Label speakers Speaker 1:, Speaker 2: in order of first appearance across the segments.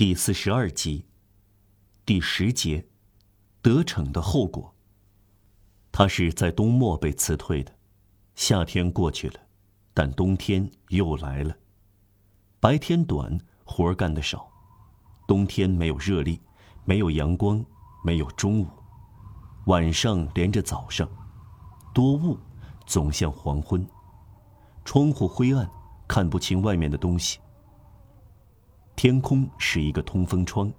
Speaker 1: 第四十二集，第十节，得逞的后果。他是在冬末被辞退的，夏天过去了，但冬天又来了。白天短，活儿干得少；冬天没有热力，没有阳光，没有中午，晚上连着早上，多雾，总像黄昏，窗户灰暗，看不清外面的东西。天空是一个通风窗，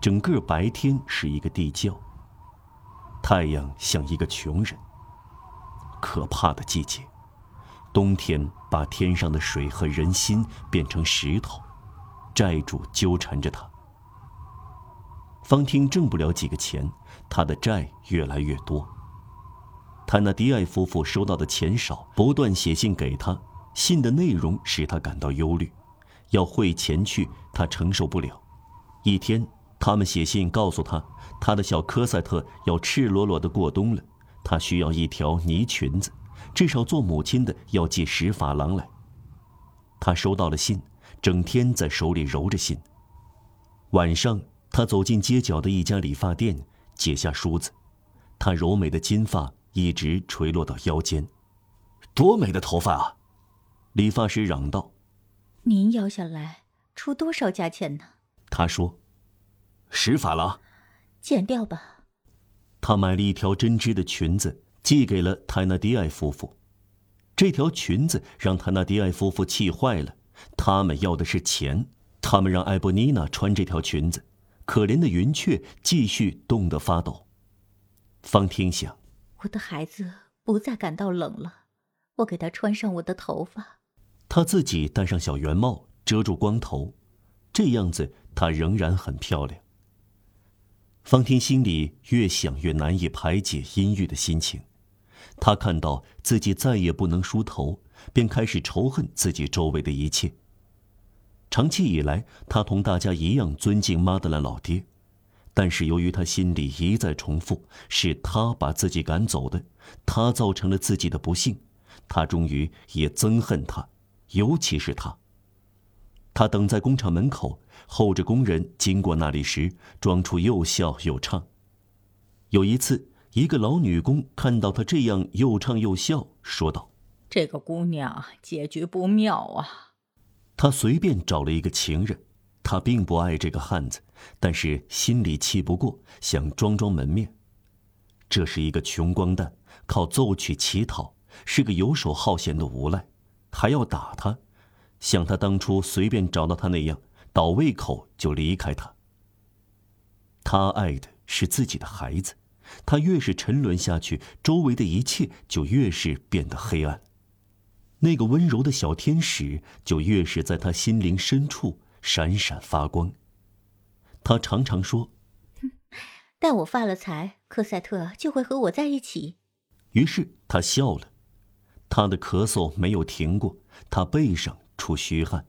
Speaker 1: 整个白天是一个地窖。太阳像一个穷人。可怕的季节，冬天把天上的水和人心变成石头，债主纠缠着他。方汀挣不了几个钱，他的债越来越多。他那迪埃夫妇收到的钱少，不断写信给他，信的内容使他感到忧虑。要汇钱去，他承受不了。一天，他们写信告诉他，他的小科赛特要赤裸裸的过冬了，他需要一条呢裙子，至少做母亲的要寄十法郎来。他收到了信，整天在手里揉着信。晚上，他走进街角的一家理发店，解下梳子，他柔美的金发一直垂落到腰间，多美的头发啊！理发师嚷道。
Speaker 2: 您要下来出多少价钱呢？
Speaker 1: 他说：“十法郎，
Speaker 2: 减掉吧。”
Speaker 1: 他买了一条针织的裙子，寄给了泰纳迪埃夫妇。这条裙子让泰纳迪埃夫妇气坏了，他们要的是钱。他们让艾波妮娜穿这条裙子，可怜的云雀继续冻得发抖。方听想：“
Speaker 2: 我的孩子不再感到冷了，我给他穿上我的头发。”
Speaker 1: 她自己戴上小圆帽遮住光头，这样子她仍然很漂亮。方婷心里越想越难以排解阴郁的心情，她看到自己再也不能梳头，便开始仇恨自己周围的一切。长期以来，她同大家一样尊敬妈德兰老爹，但是由于她心里一再重复是他把自己赶走的，他造成了自己的不幸，她终于也憎恨他。尤其是他。他等在工厂门口，候着工人经过那里时，装出又笑又唱。有一次，一个老女工看到他这样又唱又笑，说道：“
Speaker 2: 这个姑娘结局不妙啊。”
Speaker 1: 他随便找了一个情人，他并不爱这个汉子，但是心里气不过，想装装门面。这是一个穷光蛋，靠奏曲乞讨，是个游手好闲的无赖。还要打他，像他当初随便找到他那样，倒胃口就离开他。他爱的是自己的孩子，他越是沉沦下去，周围的一切就越是变得黑暗。那个温柔的小天使就越是在他心灵深处闪闪发光。他常常说：“
Speaker 2: 待我发了财，科赛特就会和我在一起。”
Speaker 1: 于是他笑了。他的咳嗽没有停过，他背上出虚汗。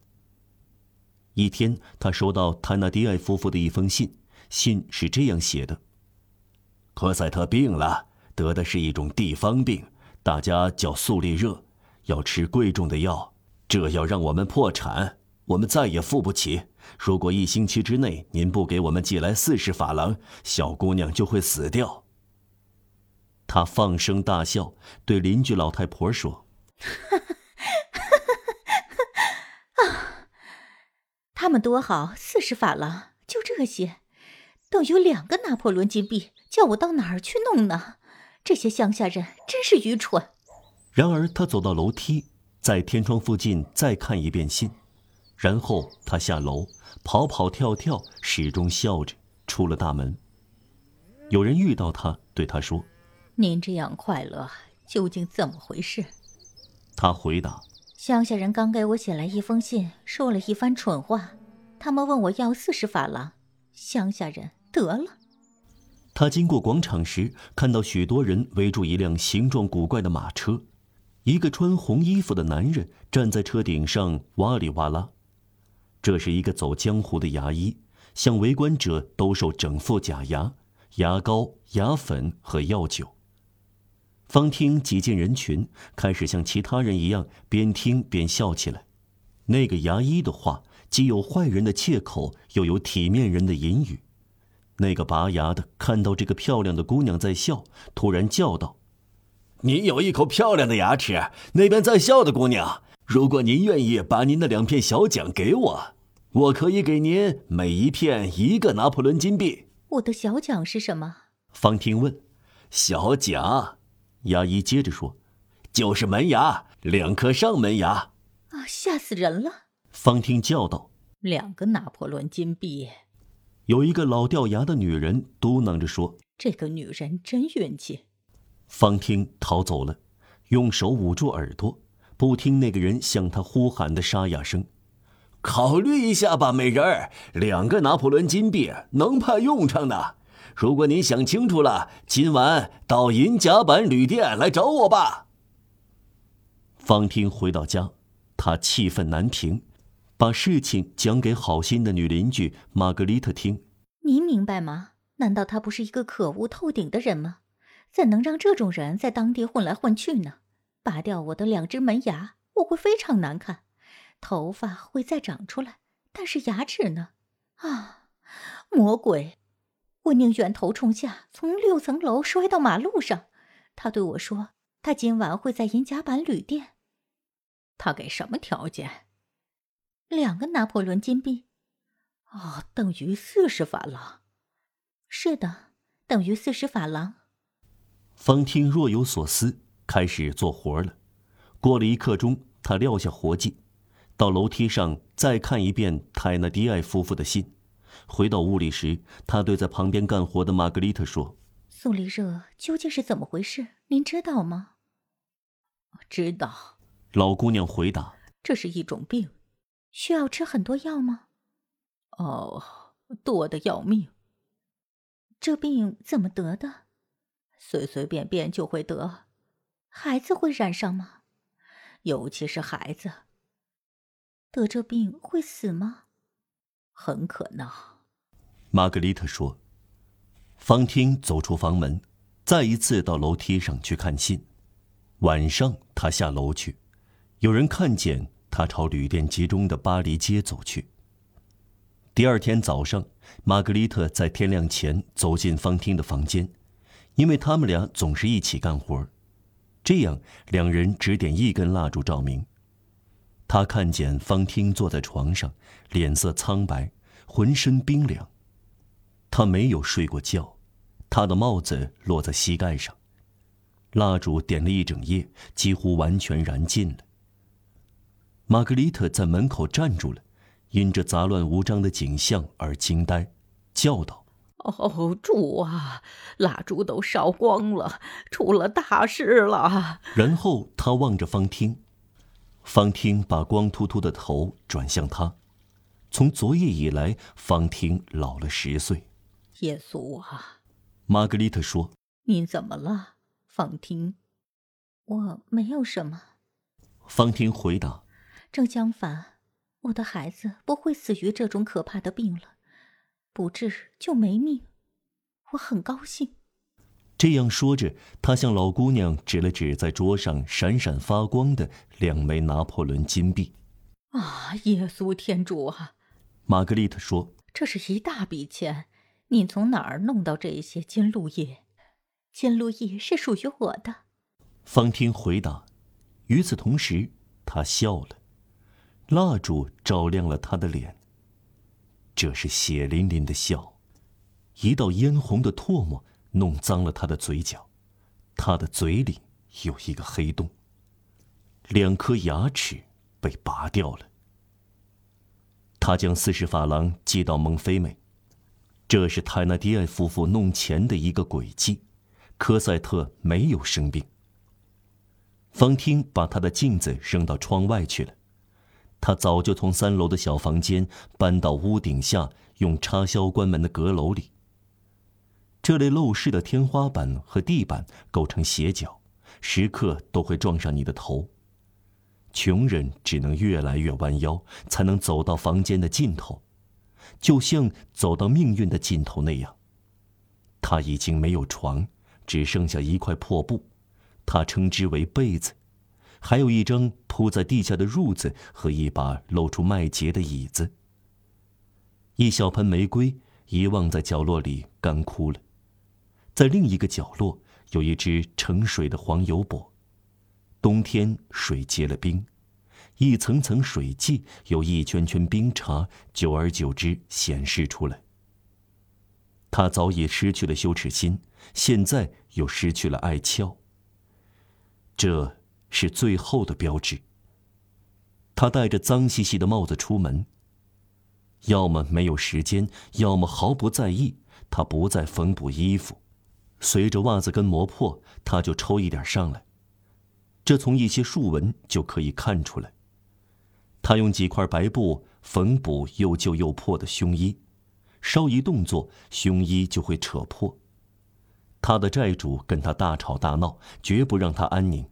Speaker 1: 一天，他收到泰纳迪埃夫妇的一封信，信是这样写的：“科赛特病了，得的是一种地方病，大家叫速利热，要吃贵重的药，这要让我们破产，我们再也付不起。如果一星期之内您不给我们寄来四十法郎，小姑娘就会死掉。”他放声大笑，对邻居老太婆说：“
Speaker 2: 啊，他们多好，四十法郎，就这些，都有两个拿破仑金币，叫我到哪儿去弄呢？这些乡下人真是愚蠢。”
Speaker 1: 然而，他走到楼梯，在天窗附近再看一遍信，然后他下楼，跑跑跳跳，始终笑着出了大门。有人遇到他，对他说。
Speaker 2: 您这样快乐，究竟怎么回事？
Speaker 1: 他回答：“
Speaker 2: 乡下人刚给我写来一封信，说了一番蠢话。他们问我要四十法郎。乡下人得了。”
Speaker 1: 他经过广场时，看到许多人围住一辆形状古怪的马车，一个穿红衣服的男人站在车顶上哇里哇啦。这是一个走江湖的牙医，向围观者兜售整副假牙、牙膏、牙粉和药酒。方听挤进人群，开始像其他人一样边听边笑起来。那个牙医的话既有坏人的切口，又有体面人的隐语。那个拔牙的看到这个漂亮的姑娘在笑，突然叫道：“您有一口漂亮的牙齿，那边在笑的姑娘，如果您愿意把您的两片小奖给我，我可以给您每一片一个拿破仑金币。”
Speaker 2: 我的小奖是什么？
Speaker 1: 方婷问。小奖，牙医接着说：“就是门牙，两颗上门牙。”
Speaker 2: 啊，吓死人了！
Speaker 1: 方听叫道：“
Speaker 2: 两个拿破仑金币。”
Speaker 1: 有一个老掉牙的女人嘟囔着说：“
Speaker 2: 这个女人真运气。”
Speaker 1: 方听逃走了，用手捂住耳朵，不听那个人向他呼喊的沙哑声。考虑一下吧，美人儿，两个拿破仑金币能派用场的。如果您想清楚了，今晚到银甲板旅店来找我吧。方听回到家，他气愤难平。把事情讲给好心的女邻居玛格丽特听。
Speaker 2: 您明白吗？难道他不是一个可恶透顶的人吗？怎能让这种人在当地混来混去呢？拔掉我的两只门牙，我会非常难看，头发会再长出来，但是牙齿呢？啊，魔鬼！我宁愿头冲下，从六层楼摔到马路上。他对我说，他今晚会在银甲板旅店。他给什么条件？两个拿破仑金币，哦，等于四十法郎。是的，等于四十法郎。
Speaker 1: 方听若有所思，开始做活了。过了一刻钟，他撂下活计，到楼梯上再看一遍泰纳迪埃夫妇的信。回到屋里时，他对在旁边干活的玛格丽特说：“
Speaker 2: 苏黎热究竟是怎么回事？您知道吗？”“知道。”
Speaker 1: 老姑娘回答：“
Speaker 2: 这是一种病。”需要吃很多药吗？哦，多的要命。这病怎么得的？随随便便就会得。孩子会染上吗？尤其是孩子。得这病会死吗？很可能。
Speaker 1: 玛格丽特说。方汀走出房门，再一次到楼梯上去看信。晚上，他下楼去，有人看见。他朝旅店集中的巴黎街走去。第二天早上，玛格丽特在天亮前走进方汀的房间，因为他们俩总是一起干活，这样两人只点一根蜡烛照明。他看见方汀坐在床上，脸色苍白，浑身冰凉。他没有睡过觉，他的帽子落在膝盖上，蜡烛点了一整夜，几乎完全燃尽了。玛格丽特在门口站住了，因这杂乱无章的景象而惊呆，叫道：“
Speaker 2: 哦，主啊，蜡烛都烧光了，出了大事了！”
Speaker 1: 然后他望着方汀，方汀把光秃秃的头转向他。从昨夜以来，方汀老了十岁。
Speaker 2: 耶稣啊！
Speaker 1: 玛格丽特说：“
Speaker 2: 你怎么了，方汀？”“我没有什么。”
Speaker 1: 方汀回答。
Speaker 2: 正相反，我的孩子不会死于这种可怕的病了，不治就没命。我很高兴。
Speaker 1: 这样说着，他向老姑娘指了指在桌上闪闪发光的两枚拿破仑金币。
Speaker 2: 啊，耶稣天主啊！
Speaker 1: 玛格丽特说：“
Speaker 2: 这是一大笔钱，你从哪儿弄到这些金路易？金路易是属于我的。”
Speaker 1: 方汀回答。与此同时，他笑了。蜡烛照亮了他的脸。这是血淋淋的笑，一道嫣红的唾沫弄脏了他的嘴角，他的嘴里有一个黑洞。两颗牙齿被拔掉了。他将四十法郎寄到蒙菲美，这是泰纳迪埃夫妇弄钱的一个诡计。科赛特没有生病。方汀把他的镜子扔到窗外去了。他早就从三楼的小房间搬到屋顶下用插销关门的阁楼里。这类陋室的天花板和地板构成斜角，时刻都会撞上你的头。穷人只能越来越弯腰，才能走到房间的尽头，就像走到命运的尽头那样。他已经没有床，只剩下一块破布，他称之为被子。还有一张铺在地下的褥子和一把露出麦秸的椅子。一小盆玫瑰遗忘在角落里，干枯了。在另一个角落，有一只盛水的黄油钵，冬天水结了冰，一层层水迹由一圈圈冰碴，久而久之显示出来。他早已失去了羞耻心，现在又失去了爱俏。这是最后的标志。他戴着脏兮兮的帽子出门。要么没有时间，要么毫不在意。他不再缝补衣服，随着袜子跟磨破，他就抽一点上来。这从一些竖纹就可以看出来。他用几块白布缝补又旧又破的胸衣，稍一动作，胸衣就会扯破。他的债主跟他大吵大闹，绝不让他安宁。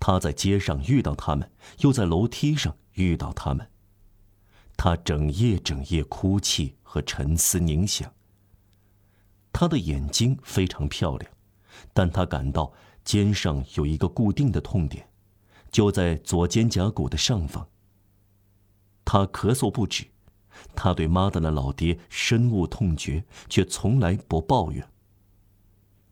Speaker 1: 他在街上遇到他们，又在楼梯上遇到他们。他整夜整夜哭泣和沉思冥想。他的眼睛非常漂亮，但他感到肩上有一个固定的痛点，就在左肩胛骨的上方。他咳嗽不止，他对妈的那老爹深恶痛绝，却从来不抱怨。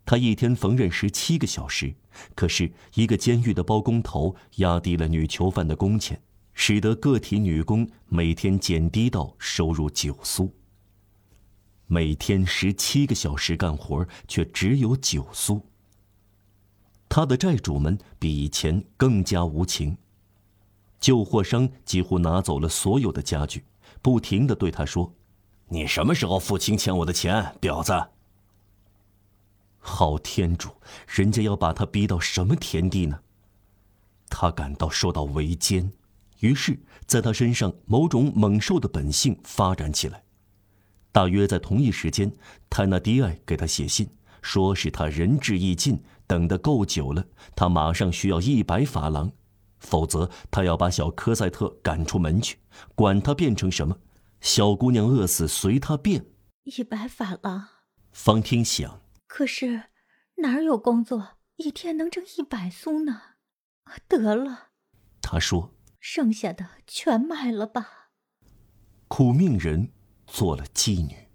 Speaker 1: 他一天缝纫十七个小时，可是一个监狱的包工头压低了女囚犯的工钱，使得个体女工每天减低到收入九苏。每天十七个小时干活，却只有九苏。他的债主们比以前更加无情，旧货商几乎拿走了所有的家具，不停的对他说：“你什么时候付清欠我的钱，婊子？”好天主，人家要把他逼到什么田地呢？他感到受到围歼，于是在他身上某种猛兽的本性发展起来。大约在同一时间，泰纳迪埃给他写信，说是他仁至义尽，等得够久了，他马上需要一百法郎，否则他要把小科赛特赶出门去，管他变成什么，小姑娘饿死随他便。
Speaker 2: 一百法郎，
Speaker 1: 方听想。
Speaker 2: 可是，哪儿有工作一天能挣一百苏呢？得了，
Speaker 1: 他说：“
Speaker 2: 剩下的全卖了吧。”
Speaker 1: 苦命人做了妓女。